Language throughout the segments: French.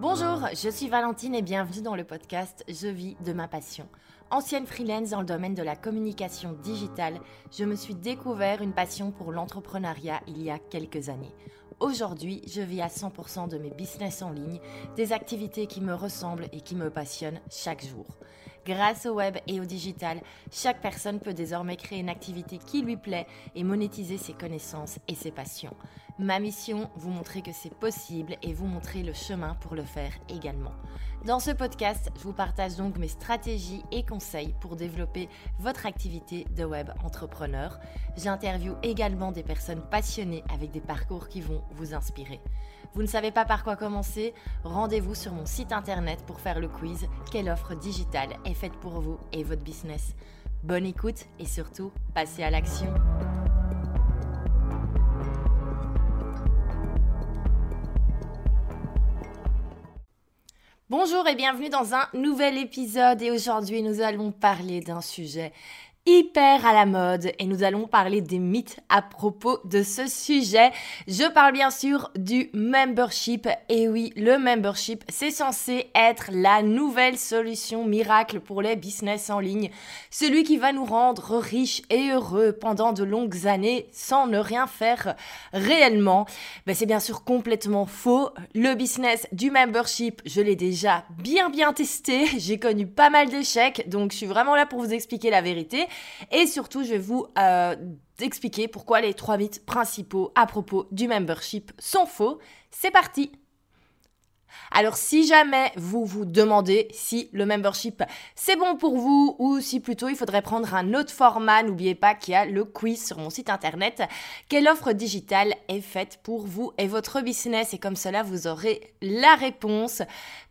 Bonjour, je suis Valentine et bienvenue dans le podcast Je vis de ma passion. Ancienne freelance dans le domaine de la communication digitale, je me suis découvert une passion pour l'entrepreneuriat il y a quelques années. Aujourd'hui, je vis à 100% de mes business en ligne, des activités qui me ressemblent et qui me passionnent chaque jour. Grâce au web et au digital, chaque personne peut désormais créer une activité qui lui plaît et monétiser ses connaissances et ses passions. Ma mission, vous montrer que c'est possible et vous montrer le chemin pour le faire également. Dans ce podcast, je vous partage donc mes stratégies et conseils pour développer votre activité de web entrepreneur. J'interviewe également des personnes passionnées avec des parcours qui vont vous inspirer. Vous ne savez pas par quoi commencer? Rendez-vous sur mon site internet pour faire le quiz. Quelle offre digitale est faite pour vous et votre business? Bonne écoute et surtout, passez à l'action. Bonjour et bienvenue dans un nouvel épisode. Et aujourd'hui nous allons parler d'un sujet hyper à la mode et nous allons parler des mythes à propos de ce sujet. Je parle bien sûr du membership et oui, le membership, c'est censé être la nouvelle solution miracle pour les business en ligne, celui qui va nous rendre riches et heureux pendant de longues années sans ne rien faire réellement. Ben, c'est bien sûr complètement faux. Le business du membership, je l'ai déjà bien bien testé, j'ai connu pas mal d'échecs, donc je suis vraiment là pour vous expliquer la vérité. Et surtout, je vais vous euh, expliquer pourquoi les trois mythes principaux à propos du membership sont faux. C'est parti alors si jamais vous vous demandez si le membership c'est bon pour vous ou si plutôt il faudrait prendre un autre format, n'oubliez pas qu'il y a le quiz sur mon site internet. Quelle offre digitale est faite pour vous et votre business? Et comme cela vous aurez la réponse.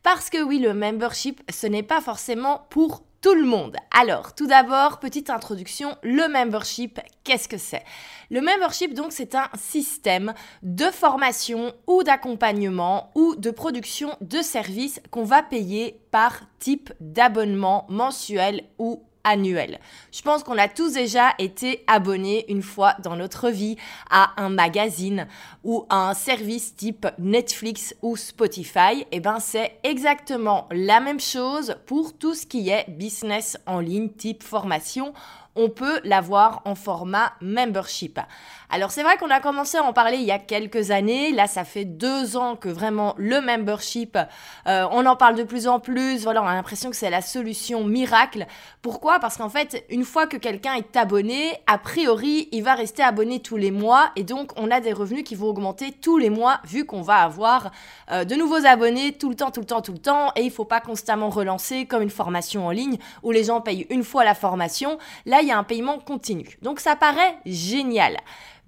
Parce que oui, le membership ce n'est pas forcément pour tout le monde. Alors, tout d'abord, petite introduction, le membership, qu'est-ce que c'est? Le membership, donc, c'est un système de formation ou d'accompagnement ou de production de services qu'on va payer par type d'abonnement mensuel ou annuel. Je pense qu'on a tous déjà été abonnés une fois dans notre vie à un magazine ou à un service type Netflix ou Spotify. Et eh ben c'est exactement la même chose pour tout ce qui est business en ligne type formation on peut l'avoir en format membership. Alors c'est vrai qu'on a commencé à en parler il y a quelques années. Là, ça fait deux ans que vraiment le membership, euh, on en parle de plus en plus. Voilà, on a l'impression que c'est la solution miracle. Pourquoi? Parce qu'en fait, une fois que quelqu'un est abonné, a priori, il va rester abonné tous les mois et donc on a des revenus qui vont augmenter tous les mois vu qu'on va avoir euh, de nouveaux abonnés tout le temps, tout le temps, tout le temps et il faut pas constamment relancer comme une formation en ligne où les gens payent une fois la formation. Il y a un paiement continu. Donc ça paraît génial.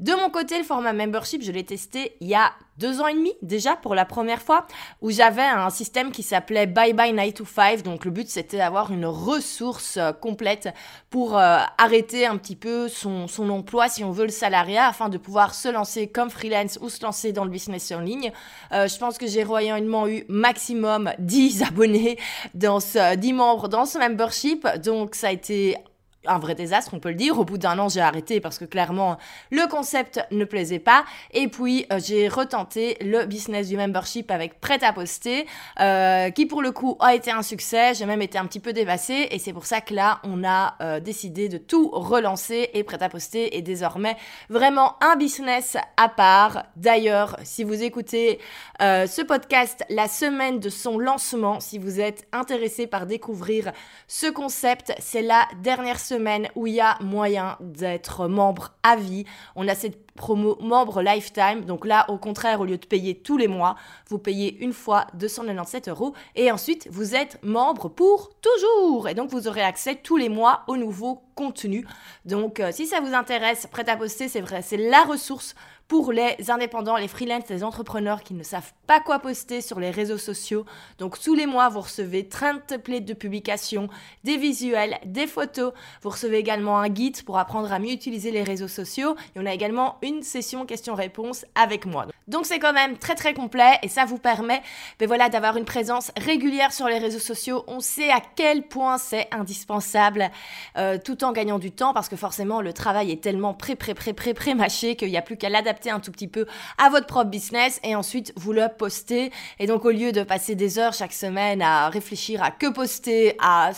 De mon côté, le format membership, je l'ai testé il y a deux ans et demi déjà pour la première fois, où j'avais un système qui s'appelait Bye Bye Night to 5. Donc le but c'était d'avoir une ressource euh, complète pour euh, arrêter un petit peu son, son emploi si on veut le salariat afin de pouvoir se lancer comme freelance ou se lancer dans le business en ligne. Euh, je pense que j'ai royalement eu maximum 10 abonnés dans ce, 10 membres dans ce membership. Donc ça a été un vrai désastre, on peut le dire. Au bout d'un an, j'ai arrêté parce que clairement, le concept ne plaisait pas. Et puis, euh, j'ai retenté le business du membership avec Prêt à poster, euh, qui pour le coup a été un succès. J'ai même été un petit peu dévassée. Et c'est pour ça que là, on a euh, décidé de tout relancer. Et Prêt à poster est désormais vraiment un business à part. D'ailleurs, si vous écoutez ce podcast la semaine de son lancement, si vous êtes intéressé par découvrir ce concept, c'est la dernière semaine semaine où il y a moyen d'être membre à vie. On a cette promo membre lifetime. Donc là, au contraire, au lieu de payer tous les mois, vous payez une fois 297 euros et ensuite vous êtes membre pour toujours. Et donc vous aurez accès tous les mois au nouveau contenu. Donc euh, si ça vous intéresse, prêt à poster, c'est vrai, c'est la ressource pour les indépendants, les freelances, les entrepreneurs qui ne savent pas quoi poster sur les réseaux sociaux. Donc tous les mois, vous recevez 30 templates de publication, des visuels, des photos. Vous recevez également un guide pour apprendre à mieux utiliser les réseaux sociaux. Et on a également une session questions-réponses avec moi. Donc c'est quand même très très complet et ça vous permet ben voilà, d'avoir une présence régulière sur les réseaux sociaux. On sait à quel point c'est indispensable euh, tout en gagnant du temps parce que forcément le travail est tellement pré pré pré pré pré mâché qu'il n'y a plus qu'à l'adapter un tout petit peu à votre propre business et ensuite vous le postez. Et donc au lieu de passer des heures chaque semaine à réfléchir à que poster, à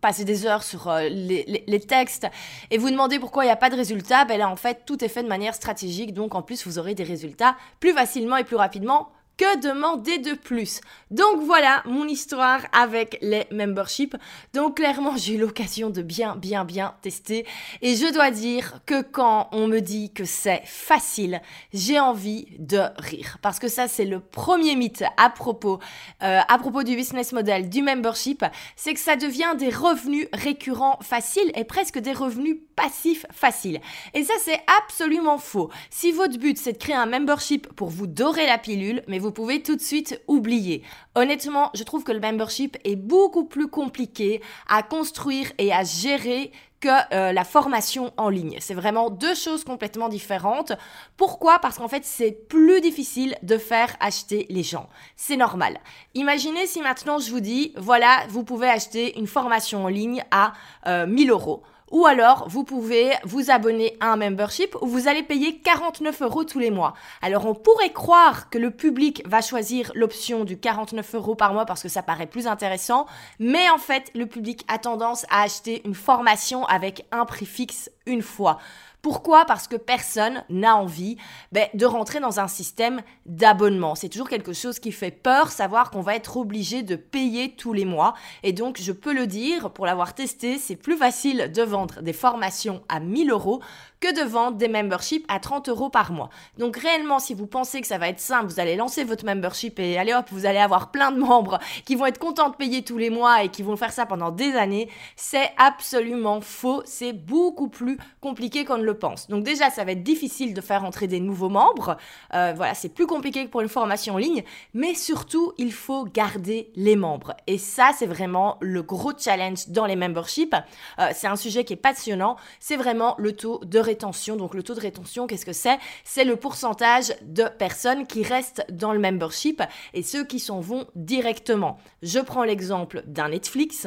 passer des heures sur euh, les, textes et vous demandez pourquoi il n'y a pas de résultats, ben là en fait tout est fait de manière stratégique, donc en plus vous aurez des résultats plus facilement et plus rapidement que demander de plus Donc voilà mon histoire avec les memberships. Donc clairement, j'ai eu l'occasion de bien, bien, bien tester. Et je dois dire que quand on me dit que c'est facile, j'ai envie de rire. Parce que ça, c'est le premier mythe à propos, euh, du business model du membership. C'est que ça devient des revenus récurrents faciles et presque des revenus passifs faciles. Et ça, c'est absolument faux. Si votre but, c'est de créer un membership pour vous dorer la pilule, mais vous vous pouvez tout de suite oublier. Honnêtement, je trouve que le membership est beaucoup plus compliqué à construire et à gérer que euh, la formation en ligne. C'est vraiment deux choses complètement différentes. Pourquoi? Parce qu'en fait, c'est plus difficile de faire acheter les gens. C'est normal. Imaginez si maintenant je vous dis, voilà, vous pouvez acheter une formation en ligne à 1000 euh, euros. Ou alors, vous pouvez vous abonner à un membership où vous allez payer 49 euros tous les mois. Alors, on pourrait croire que le public va choisir l'option du 49 euros par mois parce que ça paraît plus intéressant. Mais en fait, le public a tendance à acheter une formation avec un prix fixe une fois. Pourquoi Parce que personne n'a envie ben, de rentrer dans un système d'abonnement. C'est toujours quelque chose qui fait peur, savoir qu'on va être obligé de payer tous les mois. Et donc, je peux le dire, pour l'avoir testé, c'est plus facile de vendre des formations à 1000 euros que de vendre des memberships à 30 euros par mois. Donc réellement, si vous pensez que ça va être simple, vous allez lancer votre membership et allez hop, vous allez avoir plein de membres qui vont être contents de payer tous les mois et qui vont faire ça pendant des années, c'est absolument faux. C'est beaucoup plus compliqué qu'on ne le pense. Donc déjà, ça va être difficile de faire entrer des nouveaux membres. Euh, voilà, c'est plus compliqué que pour une formation en ligne, mais surtout, il faut garder les membres. Et ça, c'est vraiment le gros challenge dans les memberships. Euh, c'est un sujet qui est passionnant. C'est vraiment le taux de rétention. Donc le taux de rétention, qu'est-ce que c'est? C'est le pourcentage de personnes qui restent dans le membership et ceux qui s'en vont directement. Je prends l'exemple d'un Netflix.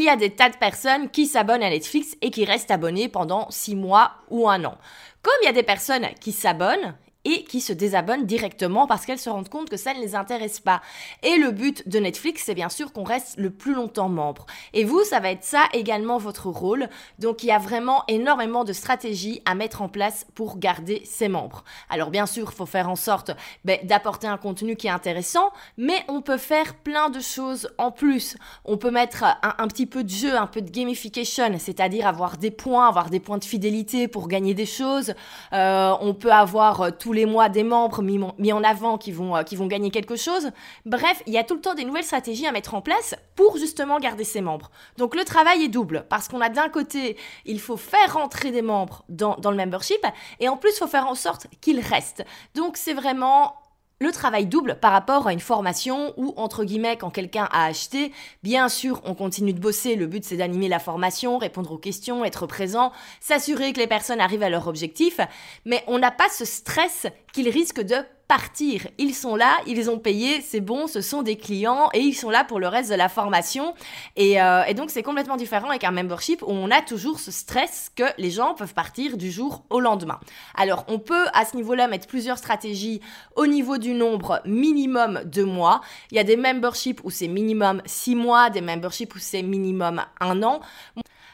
Il y a des tas de personnes qui s'abonnent à Netflix et qui restent abonnées pendant 6 mois ou un an. Comme il y a des personnes qui s'abonnent et qui se désabonnent directement parce qu'elles se rendent compte que ça ne les intéresse pas. Et le but de Netflix, c'est bien sûr qu'on reste le plus longtemps membre. Et vous, ça va être ça également votre rôle. Donc il y a vraiment énormément de stratégies à mettre en place pour garder ses membres. Alors bien sûr, il faut faire en sorte ben, d'apporter un contenu qui est intéressant, mais on peut faire plein de choses en plus. On peut mettre un, petit peu de jeu, un peu de gamification, c'est-à-dire avoir des points, avoir des points de fidélité pour gagner des choses. Euh, on peut avoir euh, tout les mois des membres mis, en avant qui vont, euh, qui vont gagner quelque chose. Bref, il y a tout le temps des nouvelles stratégies à mettre en place pour justement garder ses membres. Donc le travail est double parce qu'on a d'un côté, il faut faire rentrer des membres dans, dans le membership et en plus, il faut faire en sorte qu'ils restent. Donc c'est vraiment le travail double par rapport à une formation où, entre guillemets, quand quelqu'un a acheté, bien sûr, on continue de bosser. Le but, c'est d'animer la formation, répondre aux questions, être présent, s'assurer que les personnes arrivent à leur objectif. Mais on n'a pas ce stress qu'ils risquent de partir. Ils sont là, ils ont payé, c'est bon, ce sont des clients et ils sont là pour le reste de la formation. Et, euh, donc c'est complètement différent avec un membership où on a toujours ce stress que les gens peuvent partir du jour au lendemain. Alors on peut à ce niveau-là mettre plusieurs stratégies au niveau du nombre minimum de mois. Il y a des memberships où c'est minimum 6 mois, des memberships où c'est minimum un an.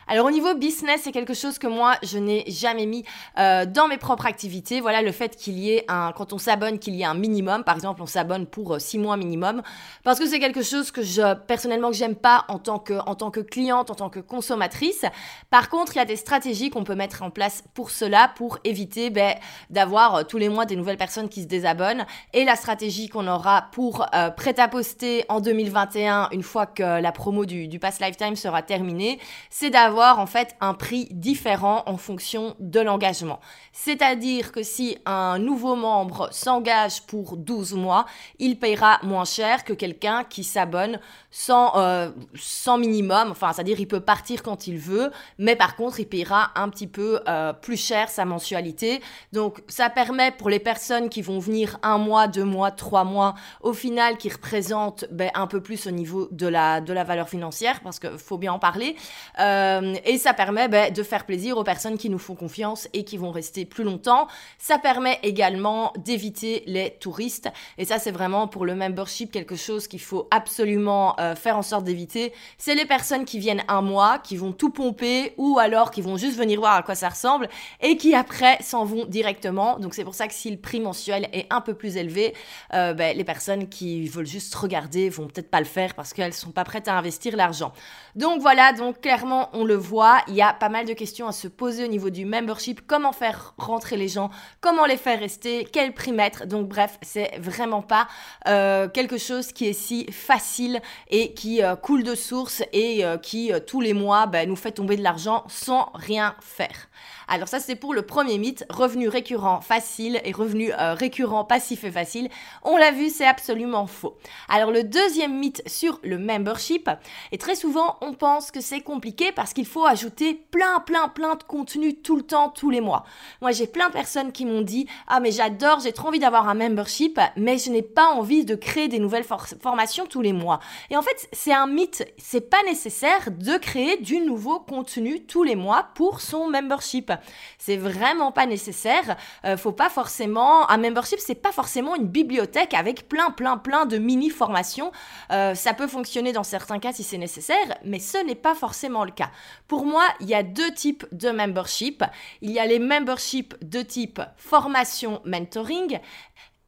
Alors au niveau business, c'est quelque chose que moi je n'ai jamais mis euh, dans mes propres activités. Voilà le fait qu'il y ait un, quand on s'abonne, qu'il y ait un minimum. Par exemple, on s'abonne pour 6 euh, mois minimum, parce que c'est quelque chose que je personnellement que j'aime pas en tant que en tant que cliente, en tant que consommatrice. Par contre, il y a des stratégies qu'on peut mettre en place pour cela, pour éviter ben, d'avoir euh, tous les mois des nouvelles personnes qui se désabonnent. Et la stratégie qu'on aura pour euh, prêt à poster en 2021, une fois que la promo du, du Pass Lifetime sera terminée, c'est d'avoir en fait un prix différent en fonction de l'engagement. C'est-à-dire que si un nouveau membre s'engage pour 12 mois, il payera moins cher que quelqu'un qui s'abonne sans, euh, sans minimum. Enfin, c'est-à-dire il peut partir quand il veut, mais par contre il payera un petit peu euh, plus cher sa mensualité. Donc ça permet pour les personnes qui vont venir un mois, deux mois, trois mois, au final qui représentent ben, un peu plus au niveau de la, de la valeur financière, parce qu'il faut bien en parler. Euh, Euh, et ça permet ben, de faire plaisir aux personnes qui nous font confiance et qui vont rester plus longtemps. Ça permet également d'éviter les touristes. Et ça, c'est vraiment pour le membership quelque chose qu'il faut absolument euh, faire en sorte d'éviter. C'est les personnes qui viennent un mois, qui vont tout pomper ou alors qui vont juste venir voir à quoi ça ressemble et qui après s'en vont directement. Donc c'est pour ça que si le prix mensuel est un peu plus élevé, euh, ben, les personnes qui veulent juste regarder vont peut-être pas le faire parce qu'elles sont pas prêtes à investir l'argent. Donc voilà, donc clairement on le voit, il y a pas mal de questions à se poser au niveau du membership, comment faire rentrer les gens, comment les faire rester, quel prix mettre? Donc bref, c'est vraiment pas euh, quelque chose qui est si facile et qui euh, coule de source et euh, qui tous les mois ben, nous fait tomber de l'argent sans rien faire. Alors ça c'est pour le premier mythe, revenu récurrent facile et revenu récurrent passif et facile. On l'a vu, c'est absolument faux. Alors le deuxième mythe sur le membership, et très souvent on pense que c'est compliqué parce qu'il faut ajouter plein plein plein de contenu tout le temps, tous les mois. Moi j'ai plein de personnes qui m'ont dit ah mais j'adore, j'ai trop envie d'avoir un membership, mais je n'ai pas envie de créer des nouvelles formations tous les mois. Et en fait c'est un mythe, c'est pas nécessaire de créer du nouveau contenu tous les mois pour son membership. C'est vraiment pas nécessaire. Euh, faut pas forcément un membership, c'est pas forcément une bibliothèque avec plein plein plein de mini formations. Euh, ça peut fonctionner dans certains cas si c'est nécessaire, mais ce n'est pas forcément le cas. Pour moi, il y a deux types de membership. Il y a les memberships de type formation mentoring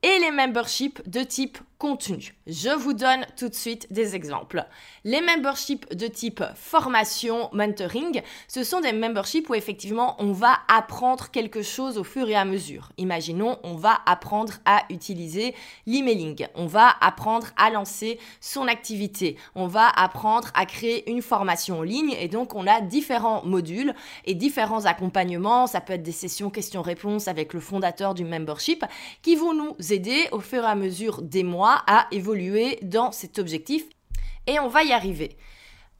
et les memberships de type contenu. Je vous donne tout de suite des exemples. Les memberships de type formation, mentoring, ce sont des memberships où effectivement on va apprendre quelque chose au fur et à mesure. Imaginons, on va apprendre à utiliser l'emailing, on va apprendre à lancer son activité, on va apprendre à créer une formation en ligne et donc on a différents modules et différents accompagnements. Ça peut être des sessions questions-réponses avec le fondateur du membership qui vont nous aider au fur et à mesure des mois à évoluer dans cet objectif et on va y arriver.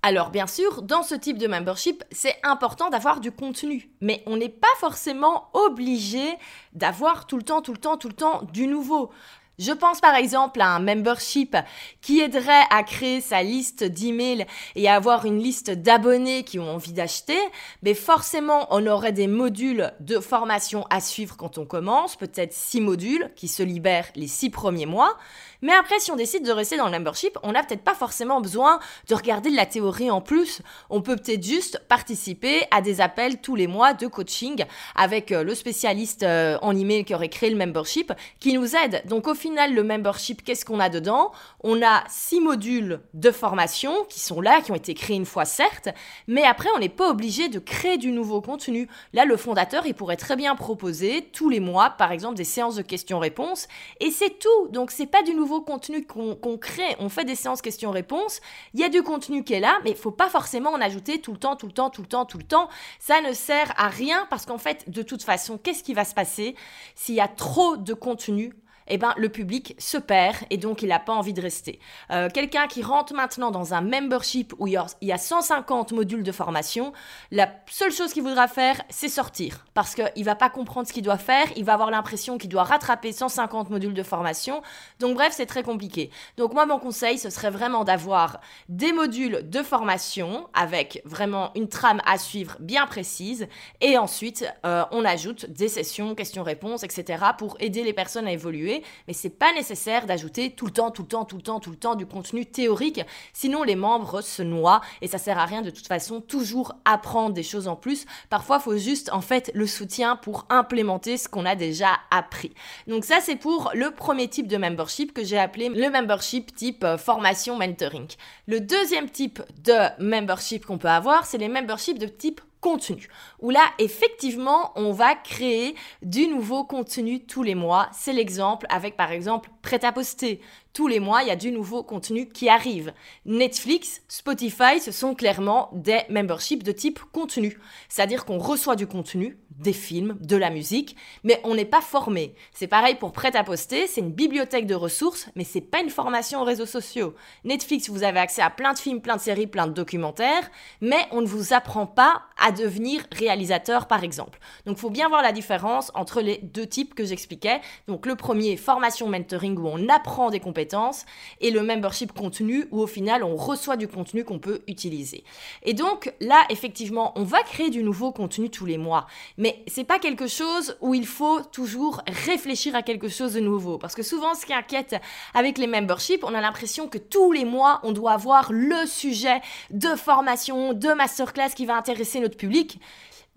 Alors bien sûr, dans ce type de membership, c'est important d'avoir du contenu, mais on n'est pas forcément obligé d'avoir tout le temps, tout le temps, tout le temps du nouveau. Je pense par exemple à un membership qui aiderait à créer sa liste d'emails et à avoir une liste d'abonnés qui ont envie d'acheter, mais forcément on aurait des modules de formation à suivre quand on commence, peut-être six modules qui se libèrent les six premiers mois. Mais après, si on décide de rester dans le membership, on n'a peut-être pas forcément besoin de regarder de la théorie en plus. On peut peut-être juste participer à des appels tous les mois de coaching avec euh, le spécialiste euh, en email qui aurait créé le membership qui nous aide. Donc au final, le membership, qu'est-ce qu'on a dedans? On a six modules de formation qui sont là, qui ont été créés une fois certes, mais après, on n'est pas obligé de créer du nouveau contenu. Là, le fondateur, il pourrait très bien proposer tous les mois, par exemple, des séances de questions-réponses et c'est tout. Donc c'est pas du nouveau contenu qu'on crée. On fait des séances questions-réponses. Il y a du contenu qui est là, mais il faut pas forcément en ajouter tout le temps, tout le temps, tout le temps, tout le temps. Ça ne sert à rien parce qu'en fait, de toute façon, qu'est-ce qui va se passer? S'il y a trop de contenu eh ben, le public se perd et donc il n'a pas envie de rester. Euh, quelqu'un qui rentre maintenant dans un membership où il y a 150 modules de formation, la seule chose qu'il voudra faire, c'est sortir. Parce qu'il ne va pas comprendre ce qu'il doit faire, il va avoir l'impression qu'il doit rattraper 150 modules de formation. Donc bref, c'est très compliqué. Donc moi, mon conseil, ce serait vraiment d'avoir des modules de formation avec vraiment une trame à suivre bien précise. Et ensuite, euh, on ajoute des sessions, questions-réponses, etc. pour aider les personnes à évoluer mais c'est pas nécessaire d'ajouter tout le temps, tout le temps, tout le temps, tout le temps du contenu théorique, sinon les membres se noient et ça sert à rien de toute façon toujours apprendre des choses en plus. Parfois, faut juste en fait le soutien pour implémenter ce qu'on a déjà appris. Donc ça, c'est pour le premier type de membership que j'ai appelé le membership type euh, formation mentoring. Le deuxième type de membership qu'on peut avoir, c'est les memberships de type contenu, où là, effectivement, on va créer du nouveau contenu tous les mois. C'est l'exemple avec, par exemple, prêt à poster. Tous les mois, il y a du nouveau contenu qui arrive. Netflix, Spotify, ce sont clairement des memberships de type contenu. C'est-à-dire qu'on reçoit du contenu, des films, de la musique, mais on n'est pas formé. C'est pareil pour Prêt à poster, c'est une bibliothèque de ressources, mais c'est pas une formation aux réseaux sociaux. Netflix, vous avez accès à plein de films, plein de séries, plein de documentaires, mais on ne vous apprend pas à devenir réalisateur, par exemple. Donc, faut bien voir la différence entre les deux types que j'expliquais. Donc, le premier, formation mentoring, où on apprend des compétences, et le membership contenu où au final on reçoit du contenu qu'on peut utiliser. Et donc là, effectivement, on va créer du nouveau contenu tous les mois, mais c'est pas quelque chose où il faut toujours réfléchir à quelque chose de nouveau, parce que souvent ce qui inquiète avec les memberships, on a l'impression que tous les mois on doit avoir le sujet de formation, de masterclass qui va intéresser notre public.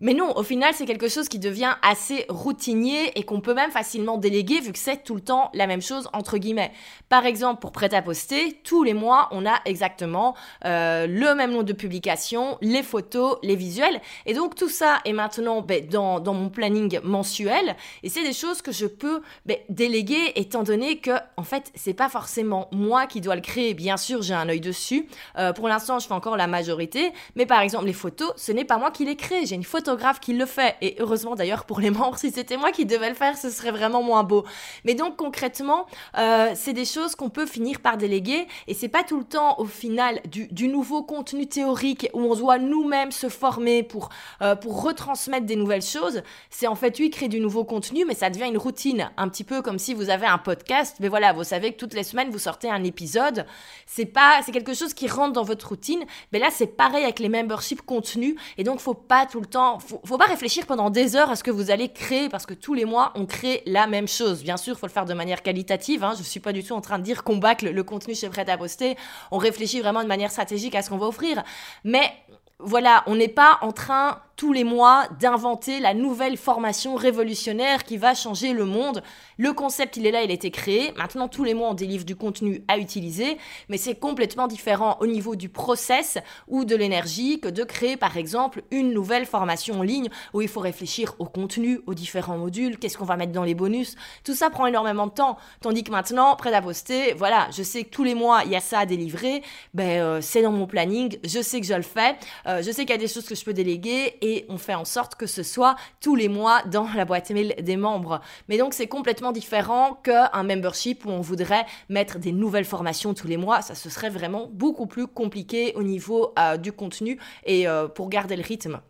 Mais non, au final, c'est quelque chose qui devient assez routinier et qu'on peut même facilement déléguer vu que c'est tout le temps la même chose entre guillemets. Par exemple, pour prêt à poster, tous les mois, on a exactement euh, le même nombre de publications, les photos, les visuels. Et donc tout ça est maintenant ben, dans, dans, mon planning mensuel et c'est des choses que je peux ben, déléguer étant donné que en fait, c'est pas forcément moi qui dois le créer. Bien sûr, j'ai un œil dessus. Euh, pour l'instant, je fais encore la majorité, mais par exemple les photos, ce n'est pas moi qui les crée. J'ai une photo qui le fait. Et heureusement d'ailleurs pour les membres, si c'était moi qui devais le faire, ce serait vraiment moins beau. Mais donc concrètement, euh, c'est des choses qu'on peut finir par déléguer. Et c'est pas tout le temps au final du, nouveau contenu théorique où on doit nous-mêmes se former pour, euh, pour retransmettre des nouvelles choses. C'est en fait, oui, créer du nouveau contenu, mais ça devient une routine. Un petit peu comme si vous avez un podcast. Mais voilà, vous savez que toutes les semaines, vous sortez un épisode. C'est pas, c'est quelque chose qui rentre dans votre routine. Mais là, c'est pareil avec les memberships contenus. Et donc, faut pas tout le temps faut, faut pas réfléchir pendant des heures à ce que vous allez créer parce que tous les mois on crée la même chose. Bien sûr, faut le faire de manière qualitative. Hein. Je suis pas du tout en train de dire qu'on bâcle le contenu chez Prêt à poster. On réfléchit vraiment de manière stratégique à ce qu'on va offrir. Mais voilà, on n'est pas en train tous les mois d'inventer la nouvelle formation révolutionnaire qui va changer le monde. Le concept, il est là, il a été créé. Maintenant, tous les mois, on délivre du contenu à utiliser, mais c'est complètement différent au niveau du process ou de l'énergie que de créer, par exemple, une nouvelle formation en ligne où il faut réfléchir au contenu, aux différents modules, qu'est-ce qu'on va mettre dans les bonus. Tout ça prend énormément de temps. Tandis que maintenant, prêt à poster, voilà, je sais que tous les mois, il y a ça à délivrer. Ben, euh, c'est dans mon planning. Je sais que je le fais. Euh, je sais qu'il y a des choses que je peux déléguer et on fait en sorte que ce soit tous les mois dans la boîte mail des membres. Mais donc c'est complètement différent qu'un membership où on voudrait mettre des nouvelles formations tous les mois. Ça, ce serait vraiment beaucoup plus compliqué au niveau euh, du contenu et euh, pour garder le rythme.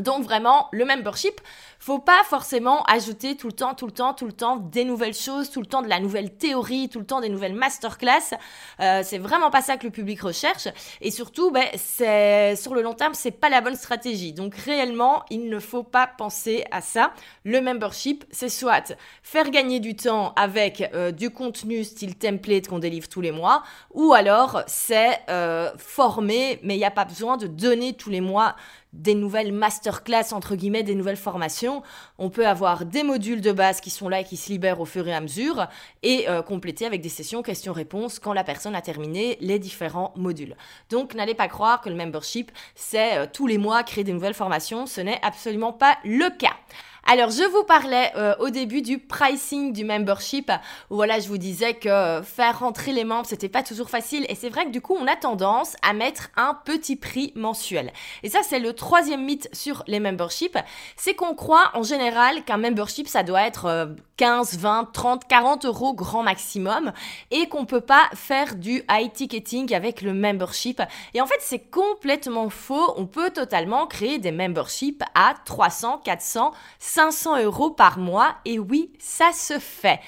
Donc vraiment, le membership, faut pas forcément ajouter tout le temps, tout le temps, tout le temps des nouvelles choses, tout le temps de la nouvelle théorie, tout le temps des nouvelles masterclass. Euh, c'est vraiment pas ça que le public recherche. Et surtout, ben, c'est sur le long terme, c'est pas la bonne stratégie. Donc réellement, il ne faut pas penser à ça. Le membership, c'est soit faire gagner du temps avec euh, du contenu style template qu'on délivre tous les mois, ou alors c'est euh, former, mais il n'y a pas besoin de donner tous les mois des nouvelles masterclass, entre guillemets, des nouvelles formations. On peut avoir des modules de base qui sont là et qui se libèrent au fur et à mesure et euh, compléter avec des sessions questions-réponses quand la personne a terminé les différents modules. Donc n'allez pas croire que le membership, c'est euh, tous les mois créer des nouvelles formations. Ce n'est absolument pas le cas. Alors, je vous parlais euh, au début du pricing du membership, voilà, je vous disais que faire rentrer les membres, c'était pas toujours facile. Et c'est vrai que du coup, on a tendance à mettre un petit prix mensuel. Et ça, c'est le troisième mythe sur les memberships. C'est qu'on croit en général qu'un membership, ça doit être 15, 20, 30, 40 euros grand maximum et qu'on peut pas faire du high ticketing avec le membership. Et en fait, c'est complètement faux. On peut totalement créer des memberships à 300, 400, 500 euros par mois. Et oui, ça se fait.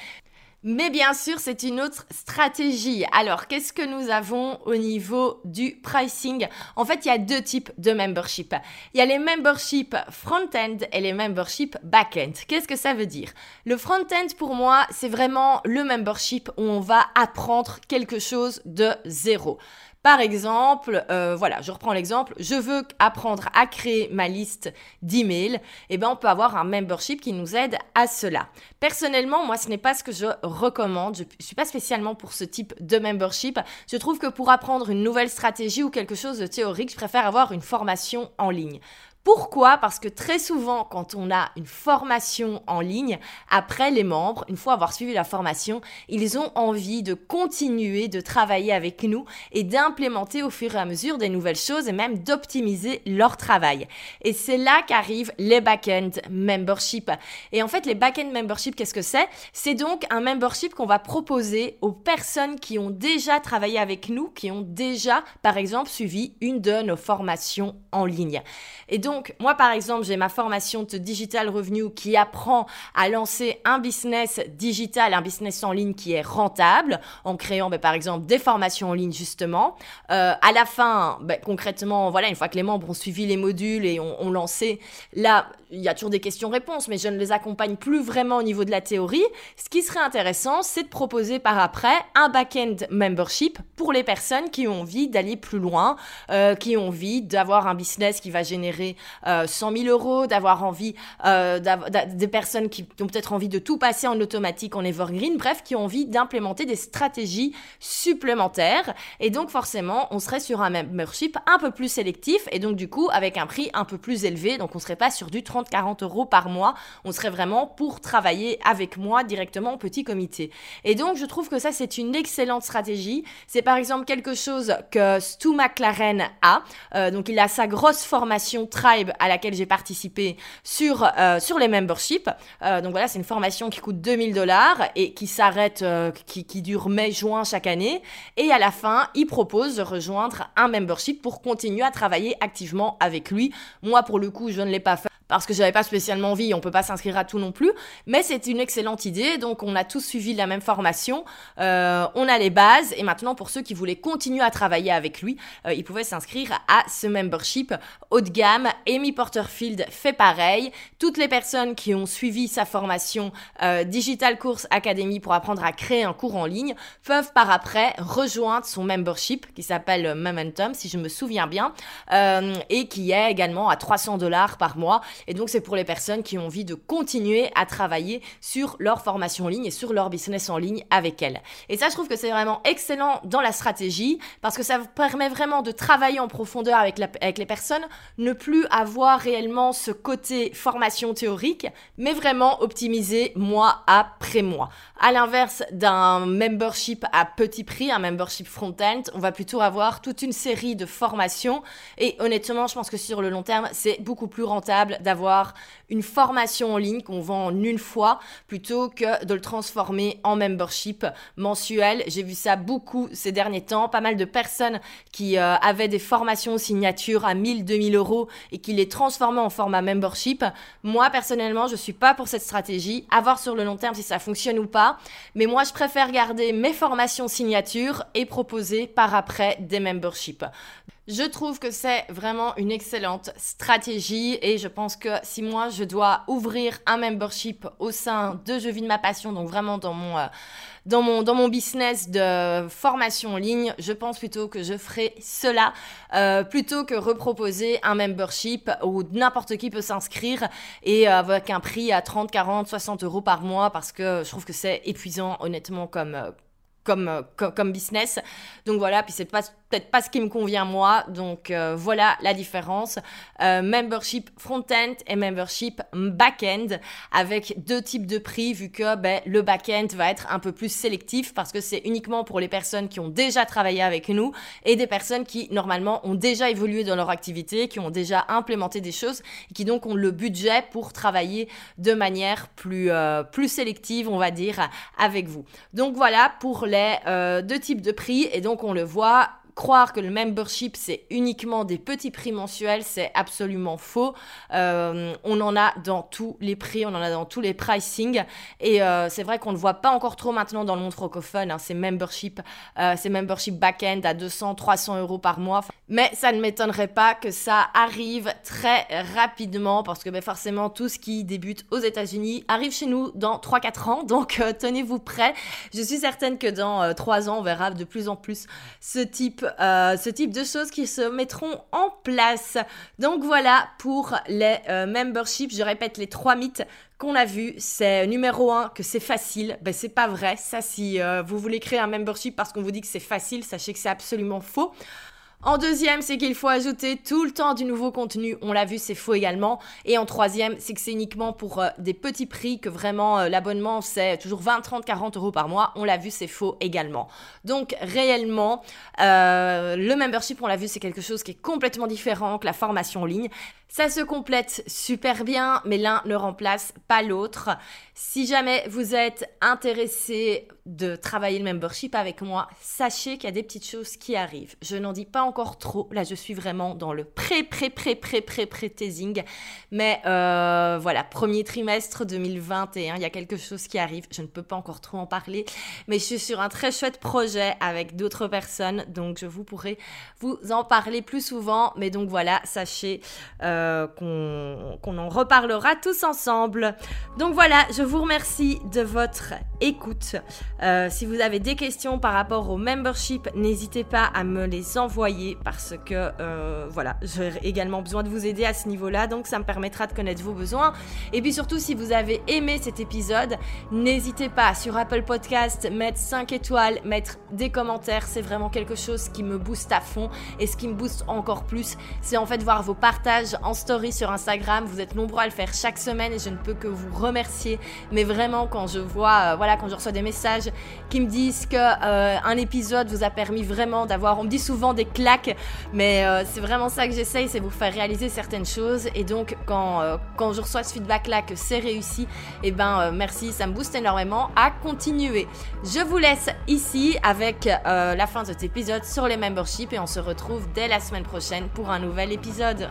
Mais bien sûr, c'est une autre stratégie. Alors, qu'est-ce que nous avons au niveau du pricing? En fait, il y a deux types de membership. Il y a les memberships front-end et les memberships back-end. Qu'est-ce que ça veut dire? Le front-end, pour moi, c'est vraiment le membership où on va apprendre quelque chose de zéro. Par exemple, euh, voilà, je reprends l'exemple, je veux apprendre à créer ma liste d'emails, et eh ben on peut avoir un membership qui nous aide à cela. Personnellement, moi ce n'est pas ce que je recommande, je ne suis pas spécialement pour ce type de membership. Je trouve que pour apprendre une nouvelle stratégie ou quelque chose de théorique, je préfère avoir une formation en ligne. Pourquoi? Parce que très souvent, quand on a une formation en ligne, après les membres, une fois avoir suivi la formation, ils ont envie de continuer de travailler avec nous et d'implémenter au fur et à mesure des nouvelles choses et même d'optimiser leur travail. Et c'est là qu'arrivent les back-end membership. Et en fait, les back-end membership, qu'est-ce que c'est? C'est donc un membership qu'on va proposer aux personnes qui ont déjà travaillé avec nous, qui ont déjà, par exemple, suivi une de nos formations en ligne. Et donc, donc, moi, par exemple, j'ai ma formation de Digital Revenue qui apprend à lancer un business digital, un business en ligne qui est rentable, en créant, ben, par exemple, des formations en ligne, justement. Euh, à la fin, ben, concrètement, voilà, une fois que les membres ont suivi les modules et ont, ont lancé, là, il y a toujours des questions-réponses, mais je ne les accompagne plus vraiment au niveau de la théorie. Ce qui serait intéressant, c'est de proposer par après un back-end membership pour les personnes qui ont envie d'aller plus loin, euh, qui ont envie d'avoir un business qui va générer euh, 100 000 euros, d'avoir envie, euh, des personnes qui ont peut-être envie de tout passer en automatique, en evergreen, bref, qui ont envie d'implémenter des stratégies supplémentaires. Et donc forcément, on serait sur un membership un peu plus sélectif et donc du coup avec un prix un peu plus élevé. Donc on serait pas sur du 30 40 euros par mois. On serait vraiment pour travailler avec moi directement en petit comité. Et donc, je trouve que ça, c'est une excellente stratégie. C'est par exemple quelque chose que Stu McLaren a. Euh, donc, il a sa grosse formation Tribe à laquelle j'ai participé sur, euh, sur les memberships. Euh, donc voilà, c'est une formation qui coûte 2000 dollars et qui s'arrête, qui, qui dure mai-juin chaque année. Et à la fin, il propose de rejoindre un membership pour continuer à travailler activement avec lui. Moi, pour le coup, je ne l'ai pas fait parce que j'avais pas spécialement envie, on peut pas s'inscrire à tout non plus, mais c'est une excellente idée, donc on a tous suivi la même formation, euh, on a les bases, et maintenant pour ceux qui voulaient continuer à travailler avec lui, euh, ils pouvaient s'inscrire à ce membership haut de gamme. Amy Porterfield fait pareil, toutes les personnes qui ont suivi sa formation euh, Digital Course Academy pour apprendre à créer un cours en ligne peuvent par après rejoindre son membership qui s'appelle Momentum, si je me souviens bien, et qui est également à 300 dollars par mois et donc, c'est pour les personnes qui ont envie de continuer à travailler sur leur formation en ligne et sur leur business en ligne avec elles. Et ça, je trouve que c'est vraiment excellent dans la stratégie parce que ça vous permet vraiment de travailler en profondeur avec, avec les personnes, ne plus avoir réellement ce côté formation théorique, mais vraiment optimiser mois après mois. À l'inverse d'un membership à petit prix, un membership front-end, on va plutôt avoir toute une série de formations et honnêtement, je pense que sur le long terme, c'est beaucoup plus rentable d'avoir une formation en ligne qu'on vend en une fois plutôt que de le transformer en membership mensuel. J'ai vu ça beaucoup ces derniers temps, pas mal de personnes qui euh, avaient des formations signature à 1000, 2000 euros et qui les transformaient en format membership. Moi, personnellement, je suis pas pour cette stratégie. À voir sur le long terme si ça fonctionne ou pas. Mais moi, je préfère garder mes formations signature et proposer par après des memberships. Je trouve que c'est vraiment une excellente stratégie et je pense que si moi je dois ouvrir un membership au sein de Je vis de ma passion, donc vraiment dans mon, euh, dans mon, dans mon business de formation en ligne, je pense plutôt que je ferai cela euh, plutôt que reproposer un membership où n'importe qui peut s'inscrire et avec un prix à 30, 40, 60 euros par mois parce que je trouve que c'est épuisant honnêtement comme, euh, comme, comme, business. Donc voilà, puis c'est pas peut-être pas ce qui me convient moi. Donc euh, voilà la différence. Euh, membership front-end et membership back-end avec deux types de prix vu que ben, le back-end va être un peu plus sélectif parce que c'est uniquement pour les personnes qui ont déjà travaillé avec nous et des personnes qui normalement ont déjà évolué dans leur activité, qui ont déjà implémenté des choses et qui donc ont le budget pour travailler de manière plus, euh, plus sélective, on va dire, avec vous. Donc voilà pour les deux types de prix et donc on le voit croire que le membership c'est uniquement des petits prix mensuels, c'est absolument faux. Euh, on en a dans tous les prix, on en a dans tous les pricing. Et euh, c'est vrai qu'on ne le voit pas encore trop maintenant dans le monde francophone, hein, ces membership, euh, ces back-end à 200, 300 euros par mois. Mais ça ne m'étonnerait pas que ça arrive très rapidement parce que ben, forcément tout ce qui débute aux États-Unis arrive chez nous dans 3-4 ans. Donc tenez-vous prêts. Je suis certaine que dans 3 ans, on verra de plus en plus ce type euh, ce type de choses qui se mettront en place. Donc voilà pour les euh, memberships. Je répète les trois mythes qu'on a vus. C'est numéro un que c'est facile. Ben c'est pas vrai. Ça, si euh, vous voulez créer un membership parce qu'on vous dit que c'est facile, sachez que c'est absolument faux. En deuxième, c'est qu'il faut ajouter tout le temps du nouveau contenu. On l'a vu, c'est faux également. Et en troisième, c'est que c'est uniquement pour euh, des petits prix que vraiment euh, l'abonnement, c'est toujours 20, 30, 40 euros par mois. On l'a vu, c'est faux également. Donc réellement, euh, le membership, on l'a vu, c'est quelque chose qui est complètement différent que la formation en ligne. Ça se complète super bien, mais l'un ne remplace pas l'autre. Si jamais vous êtes intéressé de travailler le membership avec moi, sachez qu'il y a des petites choses qui arrivent. Je n'en dis pas encore trop. Là, je suis vraiment dans le pré, pré, pré, pré, pré, pré teasing. Mais euh, voilà, premier trimestre 2021, il y a quelque chose qui arrive. Je ne peux pas encore trop en parler, mais je suis sur un très chouette projet avec d'autres personnes, donc je vous pourrai vous en parler plus souvent. Mais donc voilà, sachez euh, qu'on en reparlera tous ensemble. Donc voilà, je vous remercie de votre écoute. Euh, si vous avez des questions par rapport au membership, n'hésitez pas à me les envoyer parce que euh, voilà, j'ai également besoin de vous aider à ce niveau-là, donc ça me permettra de connaître vos besoins. Et puis surtout, si vous avez aimé cet épisode, n'hésitez pas sur Apple Podcast, mettre 5 étoiles, mettre des commentaires, c'est vraiment quelque chose qui me booste à fond. Et ce qui me booste encore plus, c'est en fait voir vos partages en story sur Instagram. Vous êtes nombreux à le faire chaque semaine et je ne peux que vous remercier. Mais vraiment, quand je vois, euh, voilà, quand je reçois des messages qui me disent que euh, épisode vous a permis vraiment d'avoir, on me dit souvent des mais euh, c'est vraiment ça que j'essaye, c'est vous faire réaliser certaines choses. Et donc, quand, quand je reçois ce feedback-là, que c'est réussi, et eh ben merci, ça me booste énormément à continuer. Je vous laisse ici avec la fin de cet épisode sur les memberships et on se retrouve dès la semaine prochaine pour un nouvel épisode.